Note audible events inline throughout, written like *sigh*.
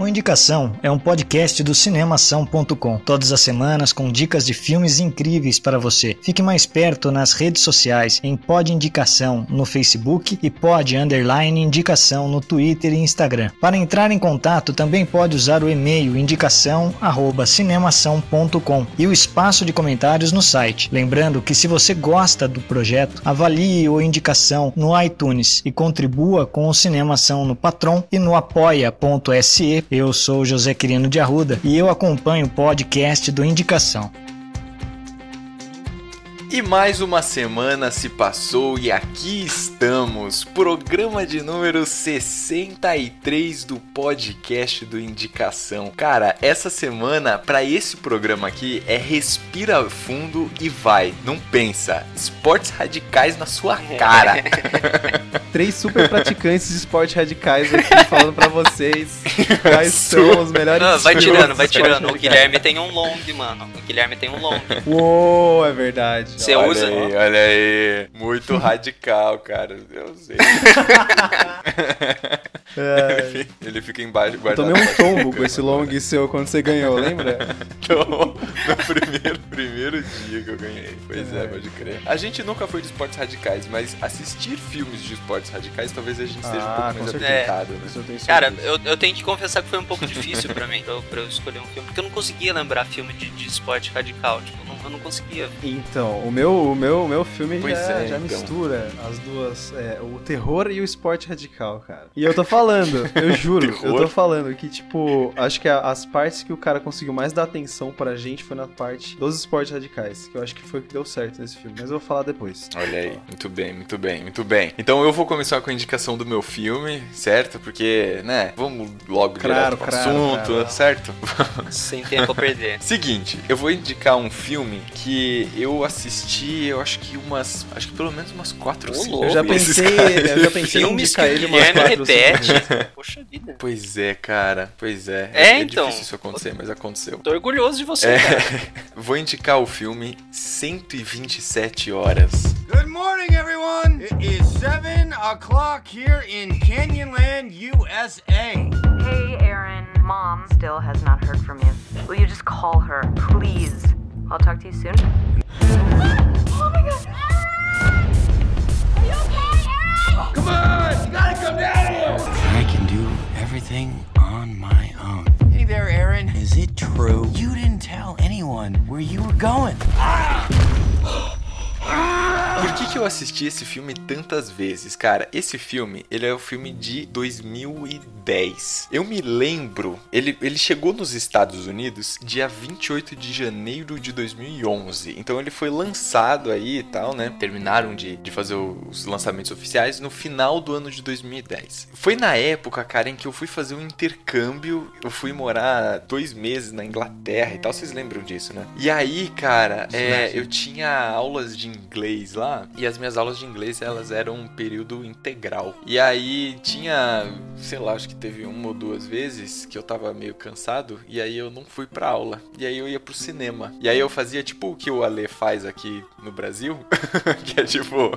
O Indicação é um podcast do cinemação.com. Todas as semanas com dicas de filmes incríveis para você. Fique mais perto nas redes sociais em Pod Indicação no Facebook e Pod Underline Indicação no Twitter e Instagram. Para entrar em contato também pode usar o e-mail indicação@cinemação.com e o espaço de comentários no site. Lembrando que se você gosta do projeto, avalie o Indicação no iTunes e contribua com o Cinemação no Patron e no apoia.se eu sou José Quirino de Arruda e eu acompanho o podcast do Indicação. E mais uma semana se passou e aqui estamos, programa de número 63 do podcast do Indicação. Cara, essa semana para esse programa aqui é respira fundo e vai, não pensa. Esportes radicais na sua cara. *laughs* Três super praticantes de esporte radicais aqui falando pra vocês quais *laughs* são os melhores Não, vai tirando, vai tirando. O. Guilherme tem um long, mano. O Guilherme tem um long. *laughs* Uou, é verdade. Você olha usa? aí, olha aí. Muito *laughs* radical, cara. Eu sei. *laughs* É, Ele fica embaixo eu guardado. tomei um tombo com esse long seu quando você ganhou, lembra? *laughs* Tomou no primeiro, primeiro dia que eu ganhei. Pois é, É. pode crer. A gente nunca foi de esportes radicais, mas assistir filmes de esportes radicais talvez a gente esteja um Ah, pouco mais certeza. aplicado, né? Eu Cara, eu, eu tenho que confessar que foi um pouco difícil pra mim, pra eu, pra eu escolher um filme. Porque eu não conseguia lembrar filme de, de esporte radical. Tipo, eu não, eu não conseguia. Então, o meu, o meu, o meu filme Pois já, é, já então. mistura as duas, é, o terror e o esporte radical, cara. E eu tô falando, eu *laughs* juro, eu tô falando que, tipo, acho que a- as partes que o cara conseguiu mais dar atenção pra gente foi na parte dos esportes radicais, que eu acho que foi o que deu certo nesse filme, mas eu vou falar depois. Olha aí, muito bem, muito bem, muito bem. Então eu vou começar com a indicação do meu filme, certo? Porque, né, vamos logo Claro, direto pro claro, assunto, claro. certo? *laughs* Sem tempo a perder. Seguinte, eu vou indicar um filme que eu assisti, eu acho que umas, acho que pelo menos umas quatro Ô, louco. Eu já pensei, eu *laughs* já pensei em indicar o ele umas quatro repete. *laughs* Poxa vida. Pois é, cara, pois é. É, então. difícil isso acontecer, mas aconteceu. Tô orgulhoso de você, É, cara. *laughs* vou indicar o filme 127 Horas. Good morning, everyone. It is 7 o'clock here in Canyonland, USA. Hey, Aaron. Mom still has not heard from you. Will you just call her, please? I'll talk to you soon. Oh my god! Are you okay, Aaron? Come on, you gotta come down here. I can do everything on my own. Hey there, Aaron. Is it true? You didn't tell anyone where you were going. Ah! *gasps* *gasps* Por que, que eu assisti esse filme tantas vezes? Cara, esse filme, ele é o filme de 2010. Eu me lembro, ele, ele chegou nos Estados Unidos dia 28 de janeiro de 2011. Então ele foi lançado aí e tal, né? Terminaram de, de fazer os lançamentos oficiais no final do ano de 2010. Foi na época, cara, em que eu fui fazer um intercâmbio. Eu fui morar dois meses na Inglaterra e tal. Vocês lembram disso, né? E aí, cara, é, eu tinha aulas de inglês lá e as minhas aulas de inglês elas eram um período integral. E aí tinha, sei lá, acho que teve uma ou duas vezes que eu tava meio cansado e aí eu não fui pra aula. E aí eu ia pro cinema. E aí eu fazia tipo o que o Ale faz aqui no Brasil, *laughs* que é tipo,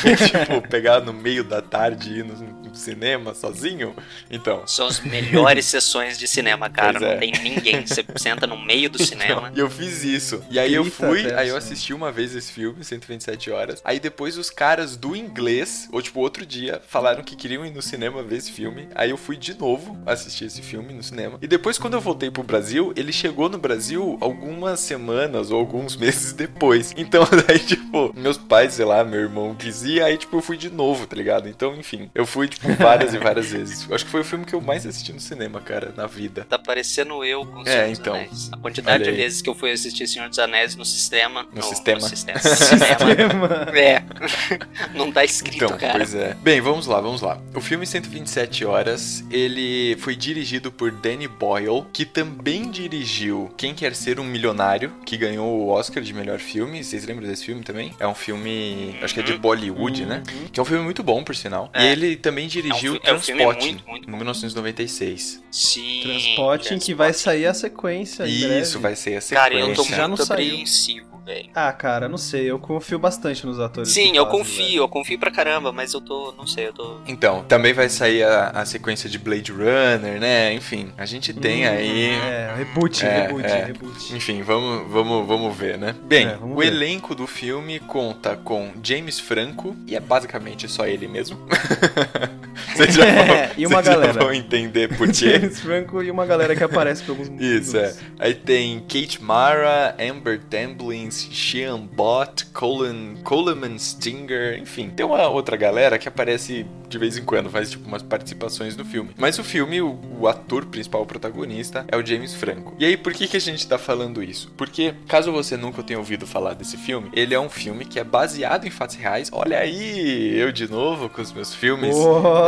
que *laughs* é, tipo pegar no meio da tarde e ir no, cinema sozinho. Então, São as melhores sessões de cinema, cara. Pois é. Não tem ninguém. Você senta no meio do *laughs* cinema. E eu fiz isso. E aí eu Grita fui, até, aí eu assim. assisti uma vez esse filme, 127 horas. Aí depois os caras do inglês, ou tipo outro dia, falaram que queriam ir no cinema ver esse filme. Aí eu fui de novo assistir esse filme no cinema. E depois quando eu voltei pro Brasil, ele chegou no Brasil algumas semanas ou alguns meses depois. Então *laughs* daí tipo, meus pais, sei lá, meu irmão quis ir, aí tipo eu fui de novo, tá ligado? Então, enfim, eu fui tipo várias e várias *laughs* vezes. Acho que foi o filme que eu mais assisti no cinema, cara, na vida. Tá parecendo eu com o É, Senhor dos então. Anéis. A quantidade de vezes que eu fui assistir Senhor dos Anéis no sistema. No sistema. No sistema. Cinema. É. *laughs* Não tá escrito, Então, cara. pois é. Bem, vamos lá, vamos lá. O filme 127 Horas, ele foi dirigido por Danny Boyle, que também dirigiu Quem Quer Ser um Milionário, que ganhou o Oscar de melhor filme. Vocês lembram desse filme também? É um filme, acho que é de Bollywood, né? Que é um filme muito bom, por sinal. É. E ele também dirigiu É um é um muito, muito em bom. 1996. Sim. Transporte em que vai sair a sequência em breve. Isso, vai ser a sequência. Cara, eu tô Já não muito saiu. apreensivo, velho. Ah, cara, não sei. Eu confio bastante nos atores. Sim, eu fazem, confio, velho. eu confio pra caramba, mas eu tô, não sei, eu tô... Então, também vai sair a, a sequência de Blade Runner, né? Enfim, a gente tem Hum, aí É, reboot, É, reboot, é. reboot. Enfim, vamos, vamos, vamos ver, né? Bem, É, vamos o ver. elenco do filme conta com James Franco, e é basicamente só ele mesmo. *laughs* Vocês já *laughs* vão, É, e uma galera. vão entender por *laughs* quê. James Franco e uma galera que aparece por alguns Isso, é. minutos. Aí tem Kate Mara, Amber Tamblins, Sean Bott, Colin, Coleman Stinger, enfim. Tem uma outra galera que aparece de vez em quando, faz tipo umas participações no filme. Mas o filme, o, o ator principal, o protagonista, é o James Franco. E aí, por que, que a gente tá falando isso? Porque, caso você nunca tenha ouvido falar desse filme, ele é um filme que é baseado em fatos reais. Olha aí, eu de novo com os meus filmes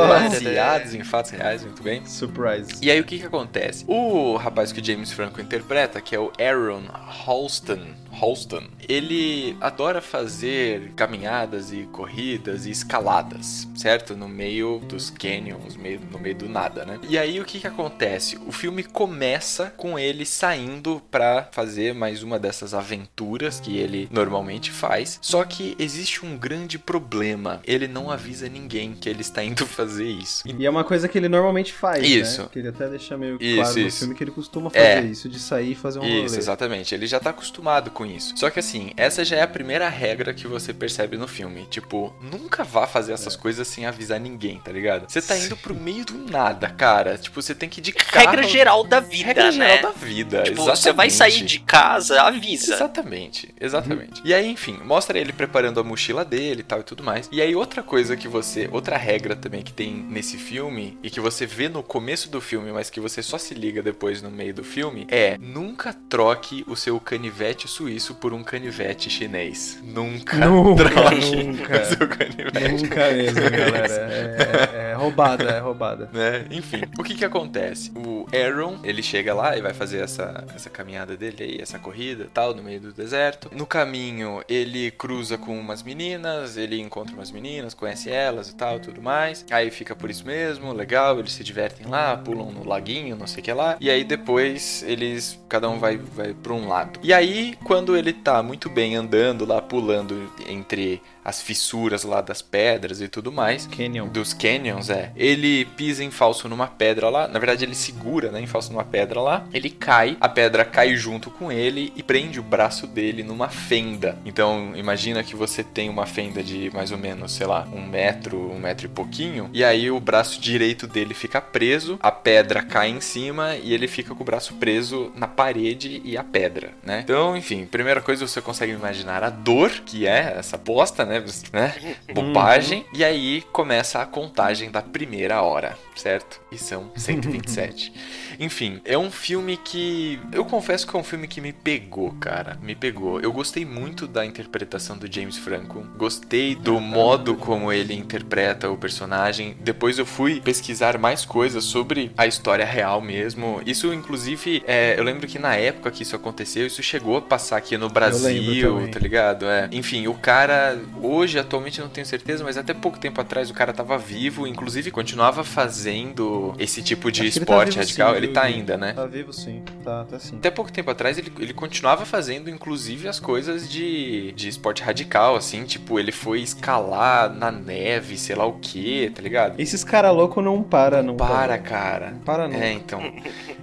baseados em fatos reais, muito bem. Surprise. E aí o que que acontece? O rapaz que o James Franco interpreta, que é o Aaron Halston, Halston, ele adora fazer caminhadas e corridas e escaladas, certo? No meio dos canyons, meio- no meio do nada, né? E aí o que que acontece? O filme começa com ele saindo pra fazer mais uma dessas aventuras que ele normalmente faz. Só que existe um grande problema. Ele não avisa ninguém que ele está indo *laughs* fazer isso. E é uma coisa que ele normalmente faz, Isso. né? Que ele até deixa meio Isso, claro no isso. filme que ele costuma fazer É. isso, de sair e fazer um Isso, rolê. exatamente. Ele já tá acostumado com isso. Só que assim, essa já é a primeira regra que você percebe no filme. Tipo, nunca vá fazer essas coisas sem avisar ninguém, tá ligado? Você tá indo pro meio do nada, cara. Tipo, você tem que ir de carro. Regra geral da vida, Regra né? geral da vida. Tipo, exatamente. você vai sair de casa, avisa. Exatamente, exatamente. E aí, enfim, mostra ele preparando a mochila dele e tal e tudo mais. E aí, outra coisa que você. Outra regra também que tem nesse filme, e que você vê no começo do filme, mas que você só se liga depois no meio do filme, é nunca troque o seu canivete suíço por um canivete chinês. Nunca, Nunca, troque nunca. *laughs* seu canivete. Nunca mesmo, galera. É, é- é roubada, é roubada. né? Enfim, o que que acontece? O Aaron, ele chega lá e vai fazer essa, essa caminhada dele aí, essa corrida tal, no meio do deserto. No caminho, ele cruza com umas meninas, ele encontra umas meninas, conhece elas e tal, tudo mais. Aí fica por isso mesmo, legal, eles se divertem lá, pulam no laguinho, não sei o que lá. E aí depois eles, cada um vai, vai pra um lado. E aí, quando ele tá muito bem andando lá, pulando entre as fissuras lá das pedras e tudo mais, Canyon. dos canyons, é. Ele pisa em falso numa pedra lá. Na verdade, ele segura, né, em falso numa pedra lá. Ele cai, a pedra cai junto com ele e prende o braço dele numa fenda. Então, imagina que você tem uma fenda de mais ou menos, sei lá, um metro, um metro e pouquinho. E aí o braço direito dele fica preso, a pedra cai em cima e ele fica com o braço preso na parede e a pedra, né? Então, enfim, primeira coisa você consegue imaginar a dor que é essa bosta, né? Né? Bobagem. E aí começa a contagem da primeira hora, certo? E são 127. *laughs* Enfim, é um filme que. Eu confesso que é um filme que me pegou, cara. Me pegou. Eu gostei muito da interpretação do James Franco. Gostei do modo como ele interpreta o personagem. Depois eu fui pesquisar mais coisas sobre a história real mesmo. Isso, inclusive, é, eu lembro que na época que isso aconteceu, isso chegou a passar aqui no Brasil, tá ligado? É. Enfim, o cara, hoje, atualmente, eu não tenho certeza, mas até pouco tempo atrás o cara tava vivo, inclusive continuava fazendo esse tipo de Acho que ele tá esporte radical. sim, ele tá ainda, né? Tá vivo sim. Tá, tá sim. Até pouco tempo atrás ele, ele continuava fazendo, inclusive, as coisas de, de esporte radical, assim, tipo, ele foi escalar na neve, sei lá o que, tá ligado? Esses cara louco não para, não. Para, cara. Não para não. É, então.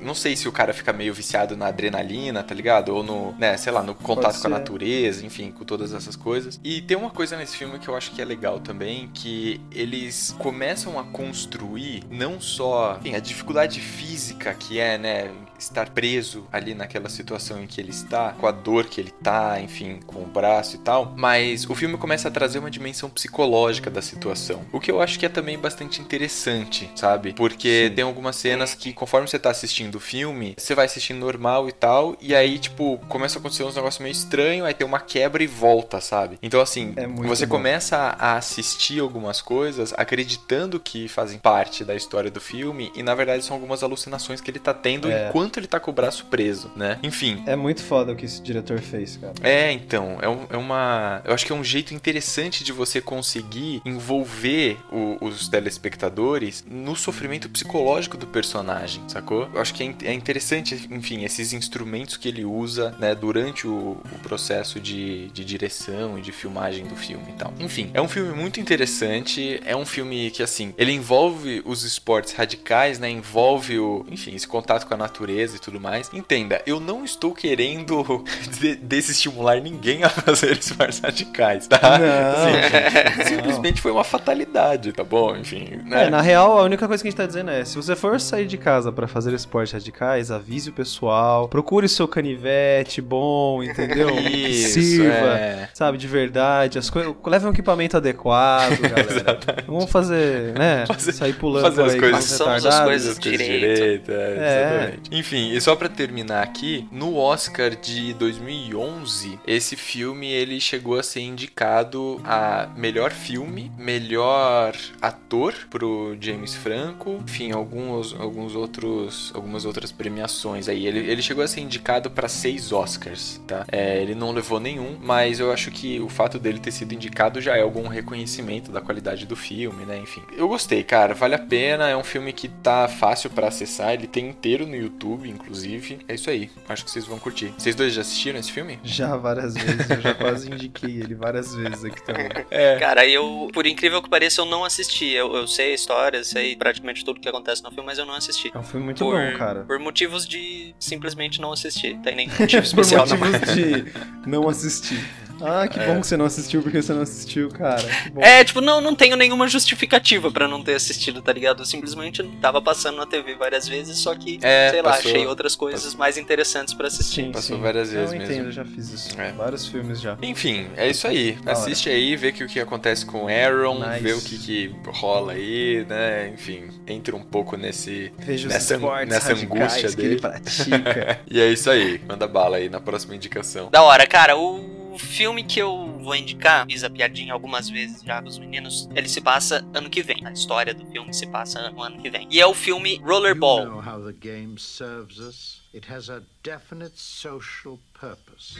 Não sei se o cara fica meio viciado na adrenalina, tá ligado? Ou no, né, sei lá, no contato com a natureza, enfim, com todas essas coisas. E tem uma coisa nesse filme que eu acho que é legal também, que eles começam a construir não só enfim, a dificuldade física que é, né, estar preso ali naquela situação em que ele está, com a dor que ele tá, enfim, com o braço e tal, mas o filme começa a trazer uma dimensão psicológica da situação, o que eu acho que é também bastante interessante, sabe? Porque tem algumas cenas que conforme você tá assistindo o filme, você vai assistindo normal e tal, e aí, tipo, começa a acontecer uns negócios meio estranhos, aí tem uma quebra e volta, sabe? Então, assim, É você bom. começa a a assistir algumas coisas acreditando que fazem parte da história do filme e na verdade são algumas alucinações que ele tá tendo É. enquanto ele tá com o braço preso, né? Enfim. É muito foda o que esse diretor fez, cara. É, então, é, um- é uma. Eu acho que é um jeito interessante de você conseguir envolver o- os telespectadores no sofrimento psicológico do personagem, sacou? Eu acho que é, é interessante, enfim, esses instrumentos que ele usa, né, durante o, o processo de, de direção e de filmagem do filme e tal. Enfim, é um filme muito interessante, é um filme que, assim, ele envolve os esportes radicais, né, envolve o, enfim, esse contato com a natureza e tudo mais. Entenda, eu não estou querendo *laughs* de- desestimular ninguém a fazer esportes radicais, tá? Não, gente, *laughs* não. simplesmente foi uma fatalidade, tá bom? Enfim, né? É, na real, a única coisa que a gente tá dizendo é: se você for sair de casa pra fazer esportes radicais, avise o pessoal, procure seu canivete bom, entendeu? *laughs* Que Isso, Sirva, é. sabe, de verdade. As coisas. Leve um equipamento adequado, galera. Vamos fazer, né? Fazer- sair pulando fazer as aí as coisas As coisas direito. direito, é, É. exatamente. Enfim, e só pra terminar aqui, no Oscar de 2011, esse filme ele chegou a ser indicado a melhor filme, melhor ator pro James Franco, enfim, alguns, alguns outros, algumas outras premiações aí. Ele, ele chegou a ser indicado pra seis Oscars, tá? É, ele não levou nenhum, mas eu acho que o fato dele ter sido indicado já é algum reconhecimento da qualidade do filme, né? Enfim, eu gostei, cara, vale a pena. É um filme que tá fácil pra acessar, ele tem inteiro no YouTube, inclusive. É isso aí, acho que vocês vão curtir. Vocês dois já assistiram esse filme? Já várias vezes, eu já *laughs* quase indiquei ele várias vezes aqui também. É. Cara, eu, por incrível que pareça, eu não assisti. Eu, eu sei a história, sei praticamente tudo que acontece no filme, mas eu não assisti. É um filme muito por, bom, cara. Por motivos de simplesmente não assistir. Tem nem *laughs* motivo Por especial, não. motivos de não assistir. Ah, que bom que você não assistiu porque você não assistiu, cara. Que bom. É, tipo, não, não tenho nenhuma justificativa pra não ter assistido, tá ligado? Eu simplesmente tava passando na TV várias vezes, só que, É, sei lá, passou- achei outras coisas mais interessantes pra assistir. Sim, Passou sim. várias vezes Eu mesmo. entendo, eu já fiz isso. É. Vários filmes já. Enfim, é isso aí. Da hora. Assiste aí, vê que o que acontece com o Aaron, Nice. vê o que, que rola aí, né? Enfim, entra um pouco nesse. Veja os Nessa- nessa angústia que dele. ele pratica. *laughs* E é isso aí. Manda bala aí na próxima indicação. Da hora, cara, o filme que eu vou indicar, fiz a piadinha algumas vezes já com os meninos, ele se passa ano que vem. A história do filme se passa no ano que vem. E é o filme Rollerball. You know how the game serves us. It has a definite social purpose.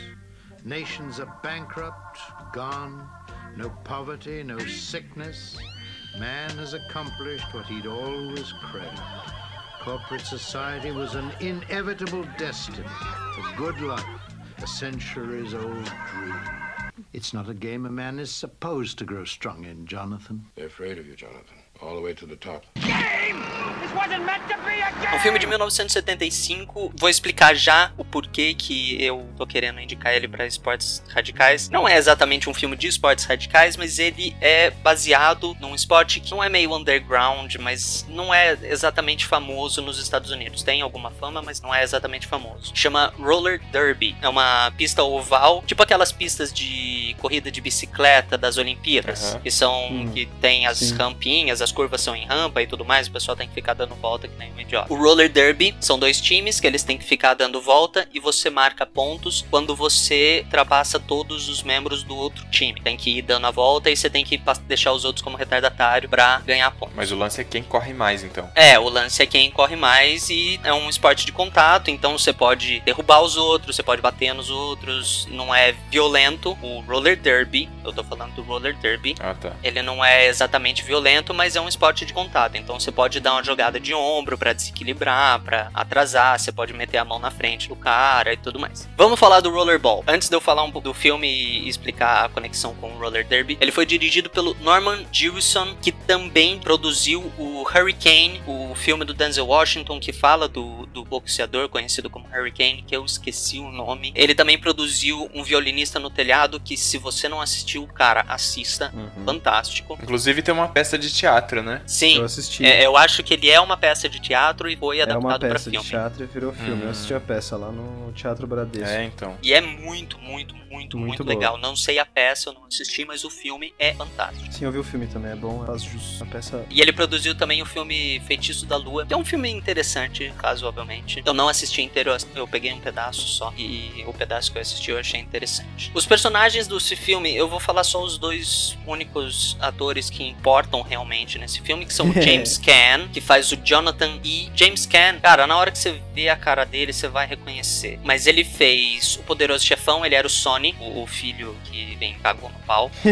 Nations are bankrupt, gone, no poverty, no sickness. Man has accomplished what he'd always craved. Corporate society was an inevitable destiny, a good life, a centuries old dream. It's not a game a man is supposed to grow strong in, Jonathan. They're afraid of you, Jonathan. All the way to the top. É um filme de 1975. Vou explicar já o porquê que eu tô querendo indicar ele pra esportes radicais. Não é exatamente um filme de esportes radicais, mas ele é baseado num esporte que não é meio underground, mas não é exatamente famoso nos Estados Unidos. Tem alguma fama, mas não é exatamente famoso. Chama Roller Derby. É uma pista oval, tipo aquelas pistas de corrida de bicicleta das Olimpíadas, Aham. que são Hum, que tem as sim. rampinhas, as curvas são em rampa e tudo mais, o pessoal tem que ficar dando volta que nem um idiota. O Roller Derby são dois times que eles têm que ficar dando volta e você marca pontos quando você ultrapassa todos os membros do outro time. Tem que ir dando a volta e você tem que deixar os outros como retardatário pra ganhar pontos. Mas o lance é quem corre mais, então. É, o lance é quem corre mais e é um esporte de contato, então você pode derrubar os outros, você pode bater nos outros, não é violento. O roller derby, eu tô falando do roller derby, Ah, tá. ele não é exatamente violento, mas é um esporte de contato. Então você pode dar uma jogada de ombro pra desequilibrar, pra atrasar, você pode meter a mão na frente do cara e tudo mais. Vamos falar do Rollerball. Antes de eu falar um pouco do filme e explicar a conexão com o Roller Derby, ele foi dirigido pelo Norman Jewison, que também produziu o Hurricane, o filme do Denzel Washington que fala do, do boxeador conhecido como Hurricane, que eu esqueci o nome. Ele também produziu um violinista no telhado que se você não assistiu, cara, assista. Uhum. Fantástico. Inclusive tem uma peça de teatro teatro, né? Sim. Eu assisti. É, eu acho que ele é uma peça de teatro e foi É uma adaptado pra peça de filme. teatro e virou filme. Hum. Eu assisti a peça lá no Teatro Bradesco. É, então. E é muito, muito, muito, muito, Muito legal. Não sei a peça, eu não assisti, mas o filme é fantástico. Sim, eu vi o filme também, é bom, faz jus. A peça. E ele produziu também o filme Feitiço da Lua, que é um filme interessante, razoavelmente. Eu não assisti inteiro, eu peguei um pedaço só, e o pedaço que eu assisti eu achei interessante. Os personagens desse filme, eu vou falar só os dois únicos atores que importam realmente nesse filme, que são *laughs* o James Caan, que faz o Jonathan, e James Caan, cara, na hora que você vê a cara dele, você vai reconhecer. Mas ele fez o Poderoso Chefão, ele era o Sonny, o, o filho que vem e cagou no pau. *laughs*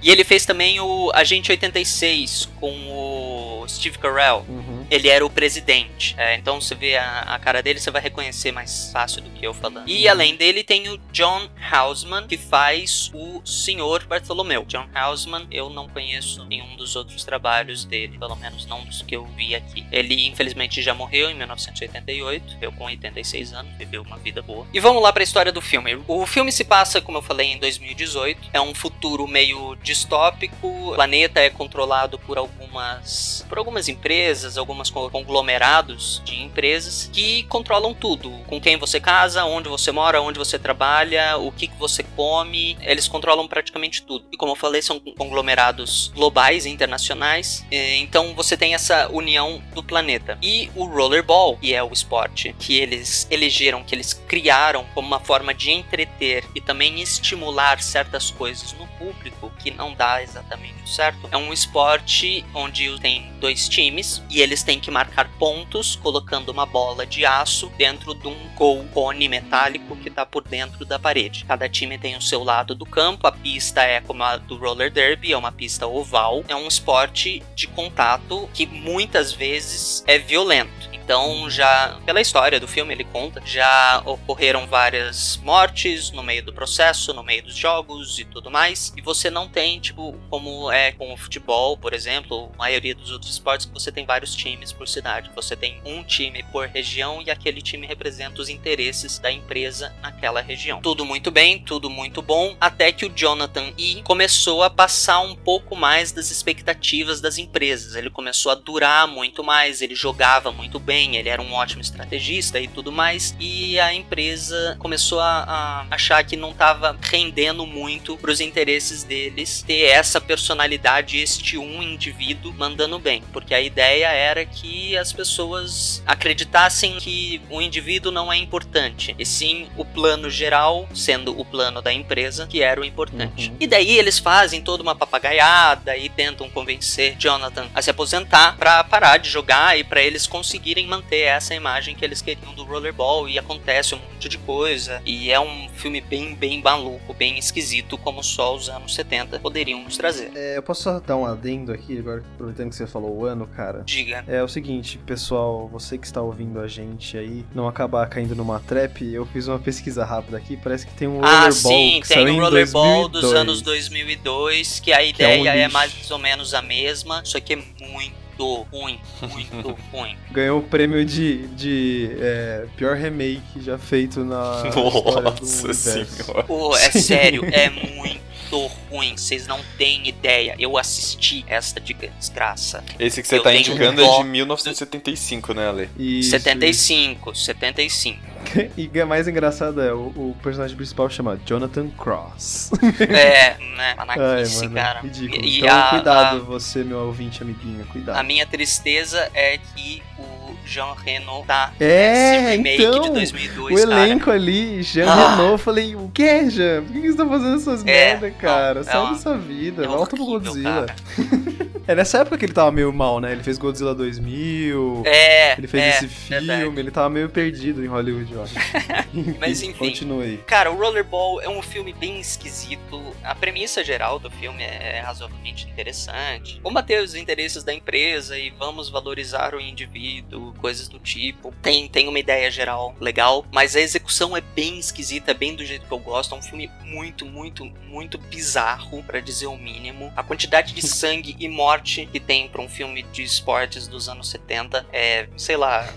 E ele fez também o Agente 86 com o Steve Carell. Uhum. Ele era o presidente. É, então você vê a, a cara dele, você vai reconhecer mais fácil do que eu falando. E além dele tem o John Houseman, que faz o Senhor Bartolomeu. John Houseman, eu não conheço nenhum dos outros trabalhos dele, pelo menos não dos que eu vi aqui. Ele infelizmente já morreu em 1988, eu com 86 anos, viveu uma vida boa. E vamos lá para a história do filme. O filme se passa, como eu falei, em 2018. É um futuro meio distópico. O planeta é controlado por algumas por algumas empresas, algumas co- conglomerados de empresas que controlam tudo. Com quem você casa, onde você mora, onde você trabalha, o que, que você come. Eles controlam praticamente tudo. E como eu falei, são conglomerados globais internacionais. Eh, Então você tem essa união do planeta. E o rollerball, que é o esporte que eles elegeram, que eles criaram como uma forma de entreter e também estimular certas coisas no público, que não dá exatamente certo. É um esporte onde tem dois times e eles têm que marcar pontos colocando uma bola de aço dentro de um gol cone metálico que está por dentro da parede. Cada time tem o seu lado do campo, a pista é como a do roller derby, é uma pista oval. É um esporte de contato que muitas vezes é violento. Então, já pela história do filme, ele conta, já ocorreram várias mortes no meio do processo, no meio dos jogos e tudo mais. E você não tem, tipo, como é com o futebol, por exemplo, a maioria dos outros esportes, que você tem vários times por cidade. Você tem um time por região e aquele time representa os interesses da empresa naquela região. Tudo muito bem, tudo muito bom, até que o Jonathan E começou a passar um pouco mais das expectativas das empresas. Ele começou a durar muito mais, ele jogava muito bem, ele era um ótimo estrategista e tudo mais. E a empresa começou a, a achar que não estava rendendo muito para os interesses deles ter essa personalidade, este um indivíduo mandando bem. Porque a ideia era que as pessoas acreditassem que o indivíduo não é importante, e sim o plano geral, sendo o plano da empresa, que era o importante. Uhum. E daí eles fazem toda uma papagaiada e tentam convencer Jonathan a se aposentar para parar de jogar e para eles conseguirem manter essa imagem que eles queriam do rollerball e acontece um monte de coisa e é um filme bem bem maluco, bem esquisito como só os anos 70 poderiam nos trazer. É, eu posso só dar um adendo aqui, agora aproveitando que você falou o ano, cara. Diga. É o seguinte, pessoal, você que está ouvindo a gente aí, não acabar caindo numa trap, eu fiz uma pesquisa rápida aqui, parece que tem um Ah, rollerball sim, que tem em rollerball dos 2002. anos 2002, que a Que é um ideia é mais ou menos a mesma, só que é muito ruim, muito *laughs* ruim. Ganhou o prêmio de, de é, pior remake já feito na *laughs* história do Nossa senhora. Pô, é sério, é muito ruim, vocês não têm ideia. Eu assisti esta de desgraça. Esse que você Eu tá indicando um é de 1975, né, Ale? Isso, 75, 75. *laughs* E é mais engraçado é, o, o personagem principal chama Jonathan Cross. É, *laughs* né? Ai, mano, cara. ridículo. E então, a- cuidado, você, meu ouvinte amiguinho, cuidado. A minha tristeza é que o Jean Reno tá É, nesse remake então, de 2002, o cara. elenco ali, Jean Ah. Renault, eu falei, o que, Jean? Por que você tá fazendo essas É, merda, cara? é Sai uma- dessa vida, é volta pro Godzilla. cara. *laughs* É nessa época que ele tava meio mal, né? Ele fez Godzilla 2000, É, ele fez é, esse filme, verdade. ele tava meio perdido em Hollywood, eu acho. *laughs* Mas *laughs* enfim. Continue. Cara, o Rollerball é um filme bem esquisito. A premissa geral do filme é razoavelmente interessante. Combater os interesses da empresa e vamos valorizar o indivíduo, coisas do tipo. Tem, tem uma ideia geral legal, mas a execução é bem esquisita, é bem do jeito que eu gosto. É um filme muito, muito, muito bizarro, pra dizer o mínimo. A quantidade de *laughs* sangue e morte que tem pra um filme de esportes dos anos 70 é, sei lá,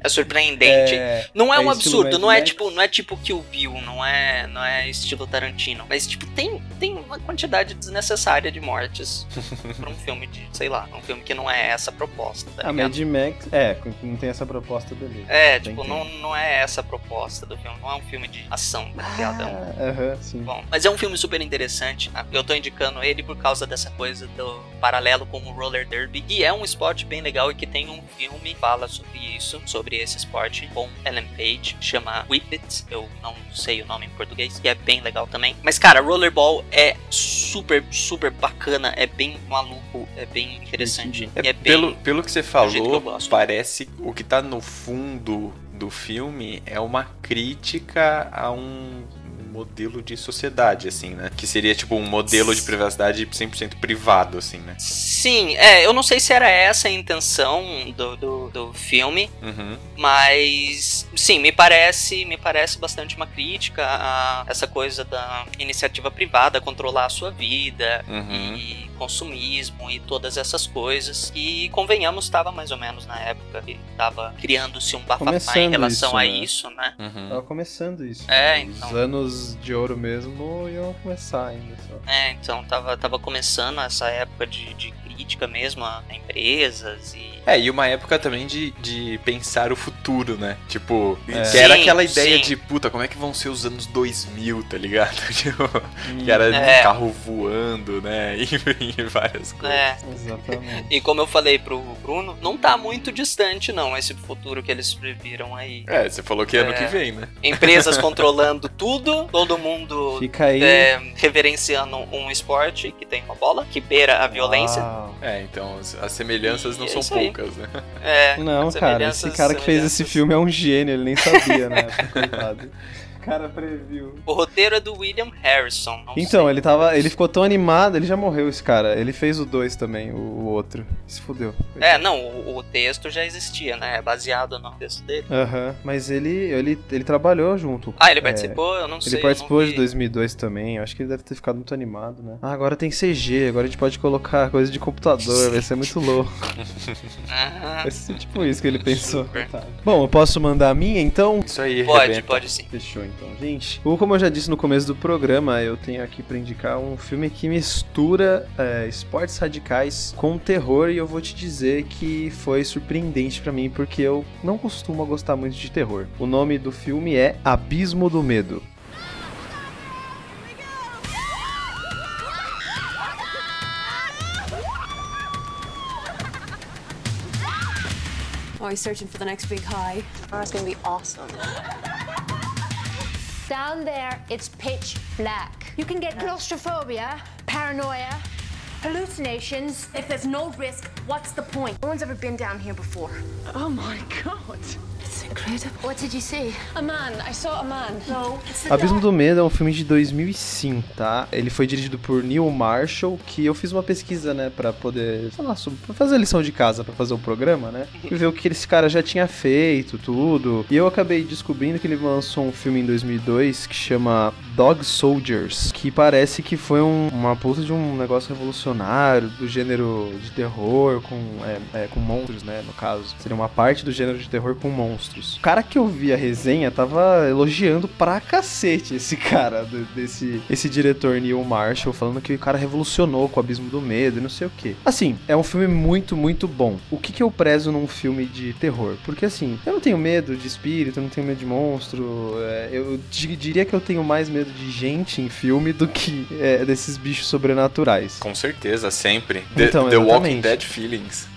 É surpreendente. *laughs* É, não é, é um absurdo, não é Max. tipo, não é tipo Kill Bill, não é, não é estilo Tarantino, mas tipo tem, tem uma quantidade desnecessária de mortes *laughs* pra um filme de, sei lá, um filme que não é essa a proposta, tá A ligado? Mad Max, é, não tem essa proposta, beleza. É, Tem tipo, que- não, não é essa a proposta do filme, não é um filme de ação, tá ligado? Ah, Aham, sim. Bom, mas é um filme super interessante. Ah, Eu tô indicando ele por causa dessa coisa do paralelo com o roller derby. E é um esporte bem legal e que tem um filme que fala sobre isso, sobre esse esporte, com Ellen Page, chama Whip It. Eu não sei o nome em português, e é bem legal também. Mas, cara, rollerball é super, super bacana, é bem maluco, é bem interessante. É, e é bem... pelo, pelo que você que falou, gosto. Parece o que tá no fundo do filme é uma crítica a um modelo de sociedade, assim, né? Que seria tipo um modelo de privacidade 100% privado, assim, né? Sim, é, eu não sei se era essa a intenção do, do, do filme, Uhum. Mas sim, me parece, me parece bastante uma crítica a essa coisa da iniciativa privada controlar a sua vida Uhum. e consumismo e todas essas coisas. E convenhamos, estava mais ou menos na época que estava criando-se um bafafá em relação isso, a né? isso, né? Uhum. Tava começando isso. É, Os então. anos de ouro mesmo iam começar ainda só. É, então tava, tava começando essa época de, de crítica mesmo a empresas e É, e uma época também de, de pensar o futuro, né? Tipo, É. que era Sim, aquela ideia sim. de, puta, como é que vão ser os anos 2000, tá ligado? *laughs* Tipo, que era É. carro voando, né? *laughs* E, várias coisas. é, Exatamente. E como eu falei pro Bruno, não tá muito distante não esse futuro que eles previram aí. É, você falou que ano É. que vem, né? Empresas *laughs* controlando tudo, todo mundo Fica aí. é, reverenciando um esporte que tem uma bola, que beira a violência. Uau. É, então as, as semelhanças E não é são isso aí. poucas, né? É, Não, cara, esse cara que fez esse filme é um gênio, ele nem sabia, né? *laughs* Coitado. O cara previu. O roteiro é do William Harrison. não Então, sei. ele tava. Ele ficou tão animado, ele já morreu, esse cara. Ele fez o 2 também, o, o outro. Se fudeu. É, não, o, o texto já existia, né? É baseado no texto dele. Aham, mas ele, ele, ele trabalhou junto. Ah, ele É, participou? Eu não sei. Ele participou de vi. 2002 também, eu acho que ele deve ter ficado muito animado, né? Ah, agora tem CG, agora a gente pode colocar coisa de computador, vai ser muito louco. *laughs* Aham. Vai ser tipo isso que ele pensou. Bom, eu posso mandar a minha então? Isso aí, Pode, rebenta. pode sim. Fechou então, gente. Como eu já disse no começo do programa, eu tenho aqui pra indicar um filme que mistura é, esportes radicais com terror e eu vou te dizer que foi surpreendente pra mim porque eu não costumo gostar muito de terror. O nome do filme é Abismo do Medo. Always searching for the next big high. Tomorrow's gonna be awesome. Down there, it's pitch black. You can get claustrophobia, paranoia, hallucinations. If there's no risk, what's the point? No one's ever been down here before. Oh my god. It's incredible. What did you see? A man. I saw a man. No, it's the Abismo do Medo é um filme de 2005, tá? Ele foi dirigido por Neil Marshall, que eu fiz uma pesquisa, né, Pra poder falar sobre, pra fazer a lição de casa pra fazer o programa, né? E ver o que esse cara já tinha feito, tudo. E eu acabei descobrindo que ele lançou um filme em 2002 que chama Dog Soldiers, que parece que foi um- uma puta de um negócio revolucionário do gênero de terror com é, é, com monstros, né, no caso. Seria uma parte do gênero de terror com monstros. O cara que eu vi a resenha tava elogiando pra cacete esse cara, desse esse diretor Neil Marshall, falando que o cara revolucionou com o Abismo do Medo e não sei o que. Assim, é um filme muito, muito bom. O que que eu prezo num filme de terror? Porque assim, eu não tenho medo de espírito, eu não tenho medo de monstro, é, eu di- diria que eu tenho mais medo de gente em filme do que é, desses bichos sobrenaturais. Com certeza, sempre. The, Então, The Walking. Dead Feelings. *laughs*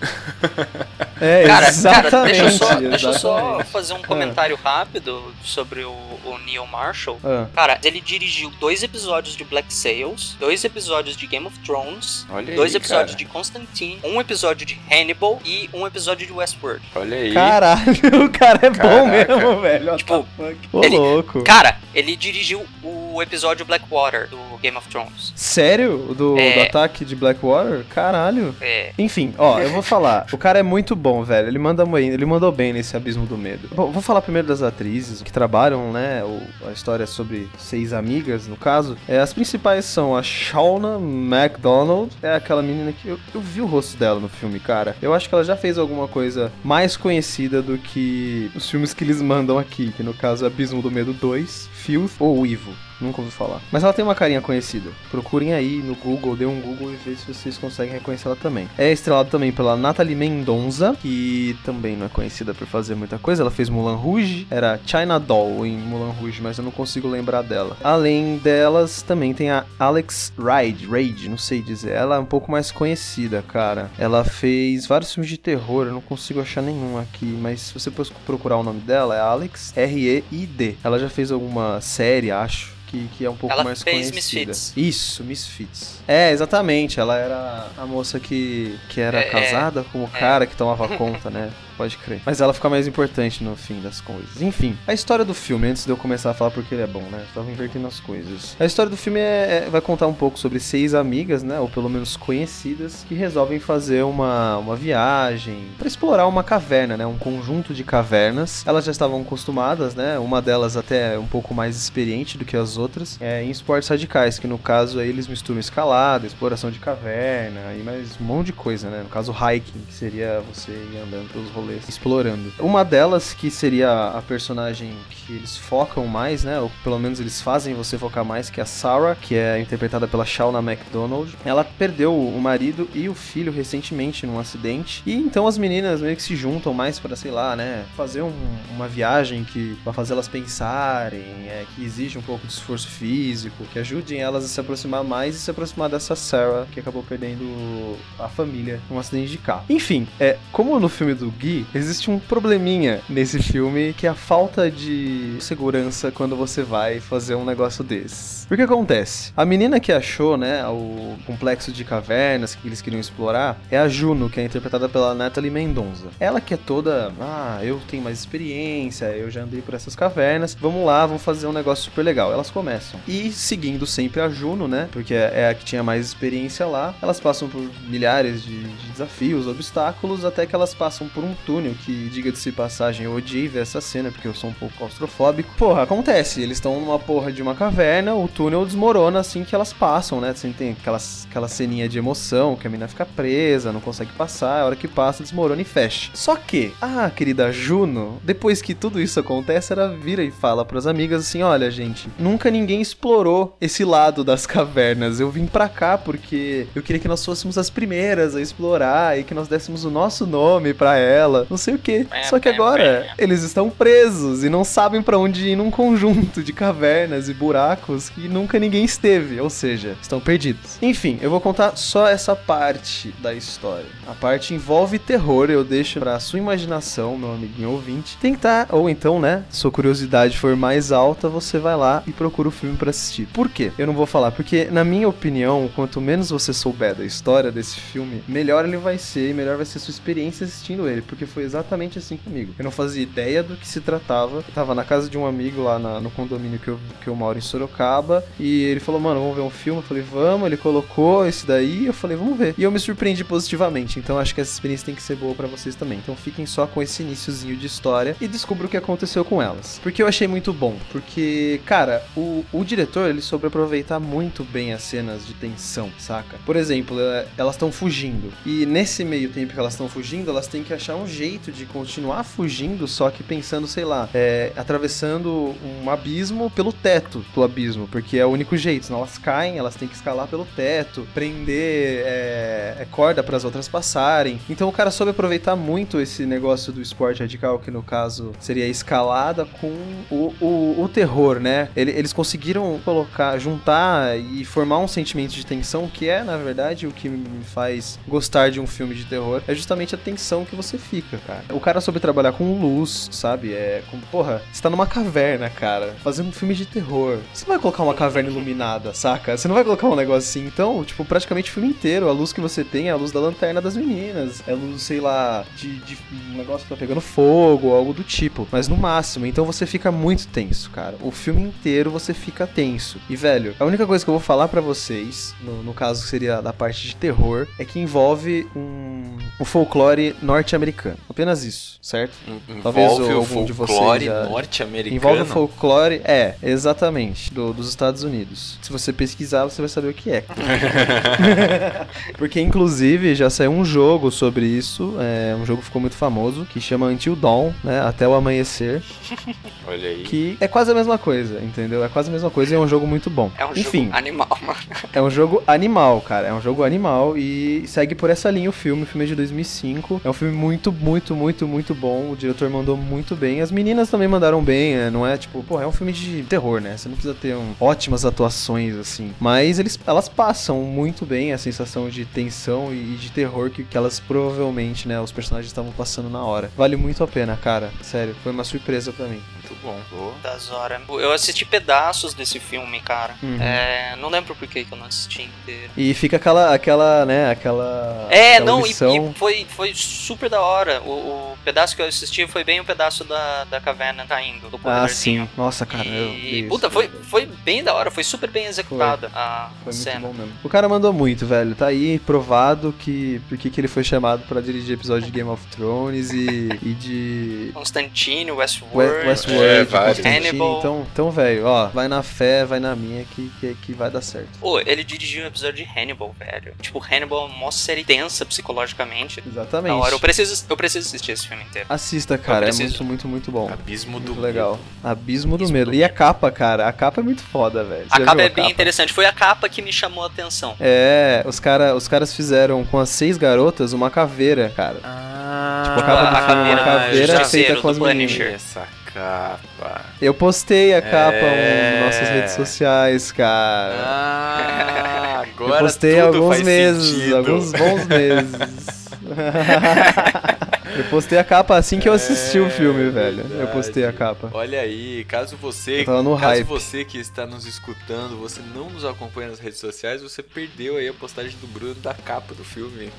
É, Cara, exatamente. cara, deixa eu só, deixa eu só exatamente. Fazer um comentário rápido sobre o, o Neil Marshall. Ah. Cara, ele dirigiu dois episódios de Black Sails, dois episódios de Game of Thrones, Olha dois aí, episódios cara. de Constantine, um episódio de Hannibal e um episódio de Westworld. Olha aí. Caralho, *laughs* o cara é bom Caraca. mesmo, velho. Tipo? Ô, ele- louco. Cara, ele dirigiu o o episódio Blackwater do Game of Thrones. Sério? Do, É. do ataque de Blackwater? Caralho. É. Enfim, ó, eu vou falar. O cara é muito bom, velho. Ele manda bem, ele mandou bem nesse abismo do medo. Bom, vou falar primeiro das atrizes que trabalham, né? A história é sobre seis amigas, no caso. É, as principais são a Shauna McDonald, é aquela menina que eu, eu vi o rosto dela no filme, cara. Eu acho que ela já fez alguma coisa mais conhecida do que os filmes que eles mandam aqui, que no caso é Abismo do Medo 2, Filth ou Ivo. Nunca ouvi falar. Mas ela tem uma carinha conhecida. Procurem aí no Google, dê um Google e vê se vocês conseguem reconhecer ela também. É estrelado também pela Natalie Mendonça, que também não é conhecida por fazer muita coisa. Ela fez Mulan Rouge, era China Doll em Mulan Rouge, mas eu não consigo lembrar dela. Além delas, também tem a Alex Ride, Raid, não sei dizer. Ela é um pouco mais conhecida, cara. Ela fez vários filmes de terror, eu não consigo achar nenhum aqui, mas se você procurar o nome dela, é Alex R-E-I-D. Ela já fez alguma série, acho que, que é um pouco Ela mais fez conhecida. Misfits. Isso, Misfits. É, exatamente. Ela era a moça que, que era É, casada com o é. cara que tomava conta, né? *laughs* Pode crer. Mas ela fica mais importante no fim das coisas. Enfim, a história do filme, antes de eu começar a falar porque ele é bom, né? Eu tava invertendo as coisas. A história do filme é, é- vai contar um pouco sobre seis amigas, né? Ou pelo menos conhecidas, que resolvem fazer uma, uma viagem para explorar uma caverna, né? Um conjunto de cavernas. Elas já estavam acostumadas, né? Uma delas até um pouco mais experiente do que as outras, é, em esportes radicais, que no caso aí eles misturam escalada, exploração de caverna e mais um monte de coisa, né? No caso, hiking, que seria você ir andando pelos explorando. Uma delas, que seria a personagem que eles focam mais, né? Ou pelo menos eles fazem você focar mais, que é a Sarah, que é interpretada pela Shauna McDonald. Ela perdeu o marido e o filho recentemente num acidente. E então as meninas meio que se juntam mais para, sei lá, né? Fazer um- uma viagem que vai fazer elas pensarem, é, que exige um pouco de esforço físico, que ajudem elas a se aproximar mais e se aproximar dessa Sarah que acabou perdendo a família num acidente de carro. Enfim, é, como no filme do Gui, existe um probleminha nesse filme que é a falta de segurança quando você vai fazer um negócio desses. Porque acontece? A menina que achou, né, o complexo de cavernas que eles queriam explorar é a Juno, que é interpretada pela Natalie Mendonça. Ela que é toda, ah, eu tenho mais experiência, eu já andei por essas cavernas, vamos lá, vamos fazer um negócio super legal. Elas começam. E seguindo sempre a Juno, né, porque é a que tinha mais experiência lá, elas passam por milhares de, de desafios, obstáculos, até que elas passam por um túnel que, diga-se de passagem, eu odiei ver essa cena, porque eu sou um pouco claustrofóbico. Porra, acontece, eles estão numa porra de uma caverna, o túnel desmorona assim que elas passam, né? Você tem aquelas, aquela ceninha de emoção, que a menina fica presa, não consegue passar, a hora que passa, desmorona e fecha. Só que, a querida Juno, depois que tudo isso acontece, ela vira e fala pras amigas assim: olha, gente, nunca ninguém explorou esse lado das cavernas. Eu vim pra cá porque eu queria que nós fôssemos as primeiras a explorar e que nós dessemos o nosso nome pra ela. Não sei o que. Só que agora eles estão presos e não sabem pra onde ir num conjunto de cavernas e buracos que nunca ninguém esteve, ou seja, estão perdidos. Enfim, eu vou contar só essa parte da história. A parte envolve terror, eu deixo pra sua imaginação, meu amiguinho ouvinte, tentar, ou então, né, sua curiosidade for mais alta, você vai lá e procura o filme pra assistir. Por quê? Eu não vou falar, porque na minha opinião, quanto menos você souber da história desse filme, melhor ele vai ser e melhor vai ser sua experiência assistindo ele, porque foi exatamente assim comigo. Eu não fazia ideia do que se tratava. Eu tava na casa de um amigo lá na- no condomínio que eu, que eu moro em Sorocaba e ele falou, mano, vamos ver um filme? Eu falei, vamos. Ele colocou esse daí eu falei, vamos ver. E eu me surpreendi positivamente, então acho que essa experiência tem que ser boa pra vocês também. Então fiquem só com esse iniciozinho de história e descubra o que aconteceu com elas. Porque eu achei muito bom, porque, cara, o, o diretor, ele soube aproveitar muito bem as cenas de tensão, saca? Por exemplo, é, elas estão fugindo. E nesse meio tempo que elas estão fugindo, elas têm que achar um jeito de continuar fugindo, só que pensando, sei lá, é, atravessando um abismo pelo teto do abismo, porque é o único jeito. Senão elas caem, elas têm que escalar pelo teto, prender é, é, corda para as outras passarem. Então o cara soube aproveitar muito esse negócio do esporte radical, que no caso seria a escalada, com o, o, o terror, né? Ele- eles conseguiram colocar, juntar e formar um sentimento de tensão que é, na verdade, o que me faz gostar de um filme de terror. É justamente a tensão que você fica, cara. O cara soube trabalhar com luz, sabe? É com, porra, você tá numa caverna, cara, fazendo um filme de terror. Você vai colocar uma caverna iluminada, saca? Você não vai colocar um negócio assim. Então, tipo, praticamente o filme inteiro, a luz que você tem é a luz da lanterna das meninas. É luz, sei lá, de, de um negócio que tá pegando fogo, algo do tipo. Mas no máximo. Então você fica muito tenso, cara. O filme inteiro você fica tenso. E, velho, a única coisa que eu vou falar para vocês, no, no caso que seria da parte de terror, é que envolve um, um folclore norte-americano. Apenas isso, certo? Envolve o folclore norte-americano. Envolve o folclore, é, exatamente, do, dos Estados Unidos. Se você pesquisar, você vai saber o que é. *laughs* Porque, inclusive, já saiu um jogo sobre isso, é um jogo que ficou muito famoso, que chama Until Dawn, né, Até o Amanhecer. *laughs* Olha aí. Que é quase a mesma coisa, entendeu? É quase a mesma coisa e é um jogo muito bom. É um Enfim, jogo animal, mano. é um jogo animal, cara. É um jogo animal e segue por essa linha o filme. O filme é de 2005. É um filme muito, muito, muito, muito bom. O diretor mandou muito bem. As meninas também mandaram bem. é, Não é tipo, pô, é um filme de terror, né? Você não precisa ter um, ótimas atuações, assim. Mas eles, elas passam muito bem a sensação de tensão e de terror que, que elas provavelmente, né, os personagens estavam passando na hora. Vale muito a pena, cara. Sério, foi uma surpresa pra mim. Muito bom. Boa. Das horas. Eu assisti pedaços desse filme, cara. Uhum. É, não lembro por que que eu não assisti inteiro. E fica aquela, aquela, né, aquela. É, aquela não, e, lição. e foi, foi super da hora. O, o pedaço que eu assisti foi bem o pedaço da, da caverna caindo, do Ah, sim. Nossa, cara. E, isso, puta, foi, foi bem da hora, foi super bem executada a Foi muito cena. bom mesmo. O cara mandou muito, velho. Tá aí provado que por que que ele foi chamado pra dirigir episódio de Game of Thrones e, e de Constantine, We- Westworld, Westworld, É. Hannibal. Então, então, velho, ó, vai na fé, vai na minha que, que, que vai dar certo. Pô, ele dirigiu um episódio de Hannibal, velho. Tipo, Hannibal é uma série densa psicologicamente. Exatamente. Da hora. Eu preciso, eu preciso assistir esse filme inteiro. Assista, cara, é muito, muito, muito bom. Abismo do Muito legal. Abismo do Abismo medo. do E a capa, cara, a capa é muito foda, velho. A capa é bem interessante. Foi a capa que me chamou a atenção. É, os, cara, os caras fizeram com as seis garotas uma caveira, cara. Ah, Tipo, a capa do filme é uma caveira do feita com do as meninas. Capa. Eu postei a capa É. nas nossas redes sociais, cara. Ah, agora Eu postei alguns meses, sentido. alguns bons meses. *laughs* eu postei a capa assim que eu assisti o filme, velho. Eu verdade. postei a capa. Olha aí, caso você, Eu caso hype. você que está nos escutando, você não nos acompanha nas redes sociais, você perdeu aí a postagem do Bruno da capa do filme.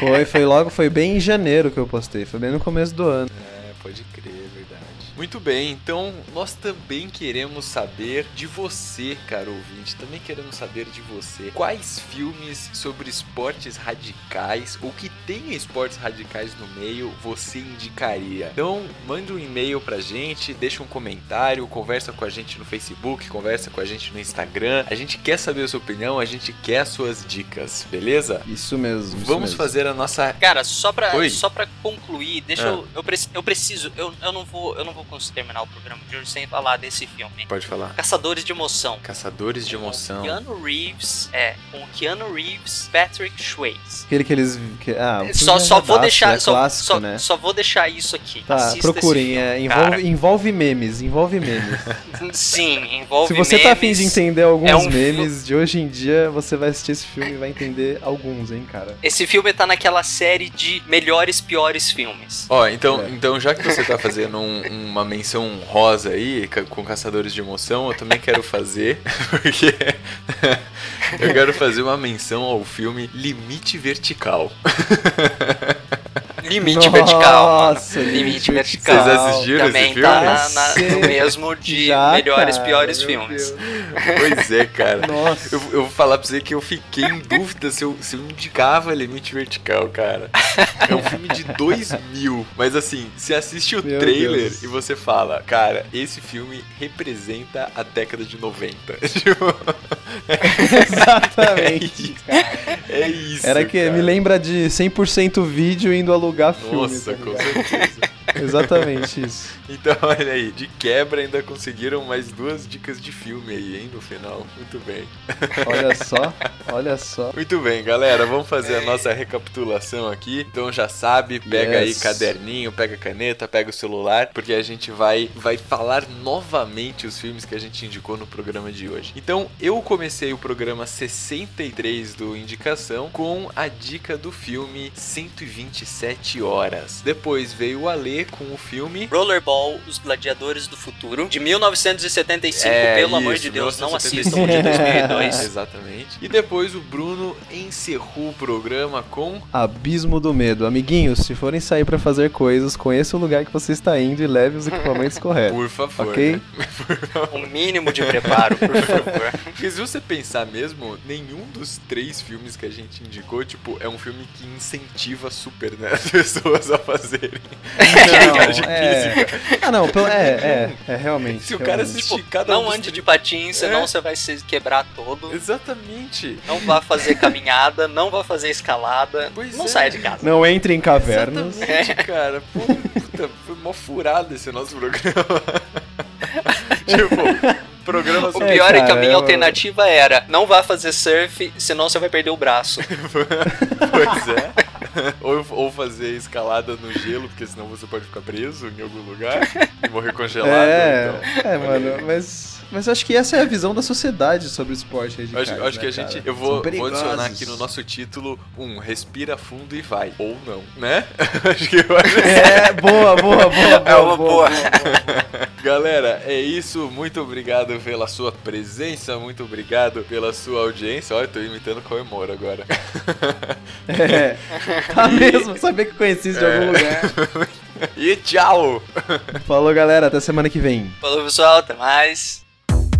Foi, foi logo, foi bem em janeiro que eu postei, foi bem no começo do ano. É, pode crer, é. Muito bem, então nós também queremos saber de você, caro ouvinte, também queremos saber de você quais filmes sobre esportes radicais ou que tenha esportes radicais no meio você indicaria. Então mande um e-mail pra gente, deixa um comentário, conversa com a gente no Facebook, conversa com a gente no Instagram. A gente quer saber a sua opinião, a gente quer as suas dicas, beleza? Isso mesmo. isso Vamos mesmo. fazer a nossa Cara, só pra, Oi. só pra concluir, deixa Ah. eu. Eu, preci- eu preciso. Eu, eu não vou. Eu não vou conseguir terminar o programa de hoje sem falar desse filme. Pode falar. Caçadores de Emoção. Caçadores de emoção. Keanu Reeves, é, com o Keanu Reeves, Patrick Swayze. Aquele que eles. Que, ah, o filme Só, é só vou deixar, É só, clássico, só, né? só vou deixar isso aqui. Tá, Assista procurem. esse é, envolve, envolve memes, envolve memes. *laughs* Sim, envolve Se você tá afim memes. de entender alguns É um memes de hoje em dia, você vai assistir esse filme e vai entender alguns, hein, cara. Esse filme tá naquela série de melhores piores filmes. Ó, então, É. então já que você tá fazendo um- uma menção rosa aí, com Caçadores de Emoção, eu também quero fazer, *laughs* porque *laughs* eu quero fazer uma menção ao filme Limite Vertical. *laughs* Limite vertical, mano. Nossa, Limite vertical. Vocês assistiram Também esse tá filme? na- na- no mesmo de já, melhores cara, piores filmes. Deus. Pois é, cara. Nossa. Eu, eu vou falar pra você que eu fiquei em dúvida se eu, se eu indicava Limite Vertical, cara. É um filme de 2000. Mas assim, você assiste o Meu trailer Deus. e você fala, cara, esse filme representa a década de 90. *laughs* Tipo, Exatamente. é isso. Era que cara. me lembra de 100% vídeo indo alugar filme. Nossa, tá com certeza. Exatamente isso. *laughs* Então, olha aí, de quebra ainda conseguiram mais duas dicas de filme aí, hein, no final. Muito bem. Olha *laughs* só, olha só. Muito bem, galera, vamos fazer a nossa recapitulação aqui. Então já sabe, pega aí Yes. caderninho, pega caneta, pega o celular, porque a gente vai vai falar novamente os filmes que a gente indicou no programa de hoje. Então, eu comecei o programa 63 do Indicação com a dica do filme 127 horas. Depois veio o Ale com o filme Rollerball, Os Gladiadores do Futuro, de 1975, É, pelo amor isso, de Deus, não 1975. assistam de 2002. *laughs* Exatamente. E depois o Bruno encerrou o programa com Abismo do Medo. Amiguinhos, se forem sair pra fazer coisas, conheça o lugar que você está indo e leve os equipamentos *laughs* corretos. Por favor. Ok? né? *laughs* Um mínimo de preparo, por favor. Porque se você pensar mesmo, nenhum dos três filmes que a gente indicou, tipo, é um filme que incentiva super, né, pessoas a fazerem Não, *laughs* é... Ah, não, pelo- é, é, *laughs* é realmente. Se o cara realmente. assistir cada Não ande de patins, senão É. você vai se quebrar todo. Exatamente. Não vá fazer caminhada, não vá fazer escalada. Pois não é. saia de casa. Não entre em cavernas. Exatamente, cara. Pô, puta, foi mó furado esse nosso programa. *laughs* tipo, programa O sobre... pior é, que a minha eu- alternativa era: não vá fazer surf, senão você vai perder o braço. Pois é. *laughs* Ou, ou fazer escalada no gelo, porque senão você pode ficar preso em algum lugar e morrer congelado. É, então. é, mano, mas, mas eu acho que essa é a visão da sociedade sobre o esporte Acho, radicais, acho né, que a gente. cara? Eu São vou, vou adicionar aqui no nosso título um respira fundo e vai. Ou não, né? *laughs* acho que vai É, *laughs* boa, boa, boa, boa. É uma boa. *laughs* Galera, é isso. Muito obrigado pela sua presença. Muito obrigado pela sua audiência. Olha, eu tô imitando o Coemora agora. É, tá mesmo, sabia que conheci isso de algum lugar. e tchau! Falou, galera, até semana que vem. Falou, pessoal, até mais.